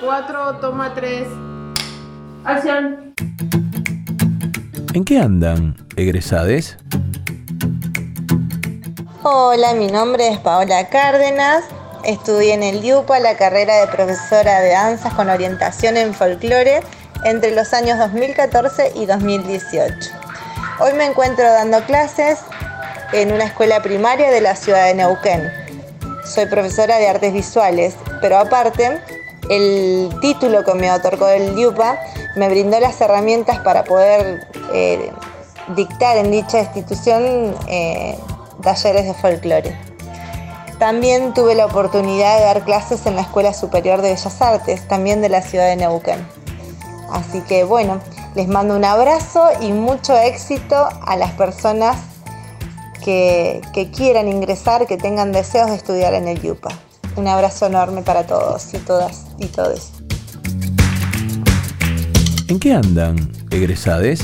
4, toma 3. Acción. ¿En qué andan, egresades? Hola, mi nombre es Paola Cárdenas. Estudié en el DIUPA la carrera de profesora de danzas con orientación en folclore entre los años 2014 y 2018. Hoy me encuentro dando clases en una escuela primaria de la ciudad de Neuquén. Soy profesora de artes visuales, pero aparte, el título que me otorgó el DIUPA me brindó las herramientas para poder eh, dictar en dicha institución eh, talleres de folclore. También tuve la oportunidad de dar clases en la Escuela Superior de Bellas Artes, también de la ciudad de Neuquén. Así que bueno, les mando un abrazo y mucho éxito a las personas que, quieran ingresar, que tengan deseos de estudiar en el YUPA. Un abrazo enorme para todos y todas y todos. ¿En qué andan, egresades?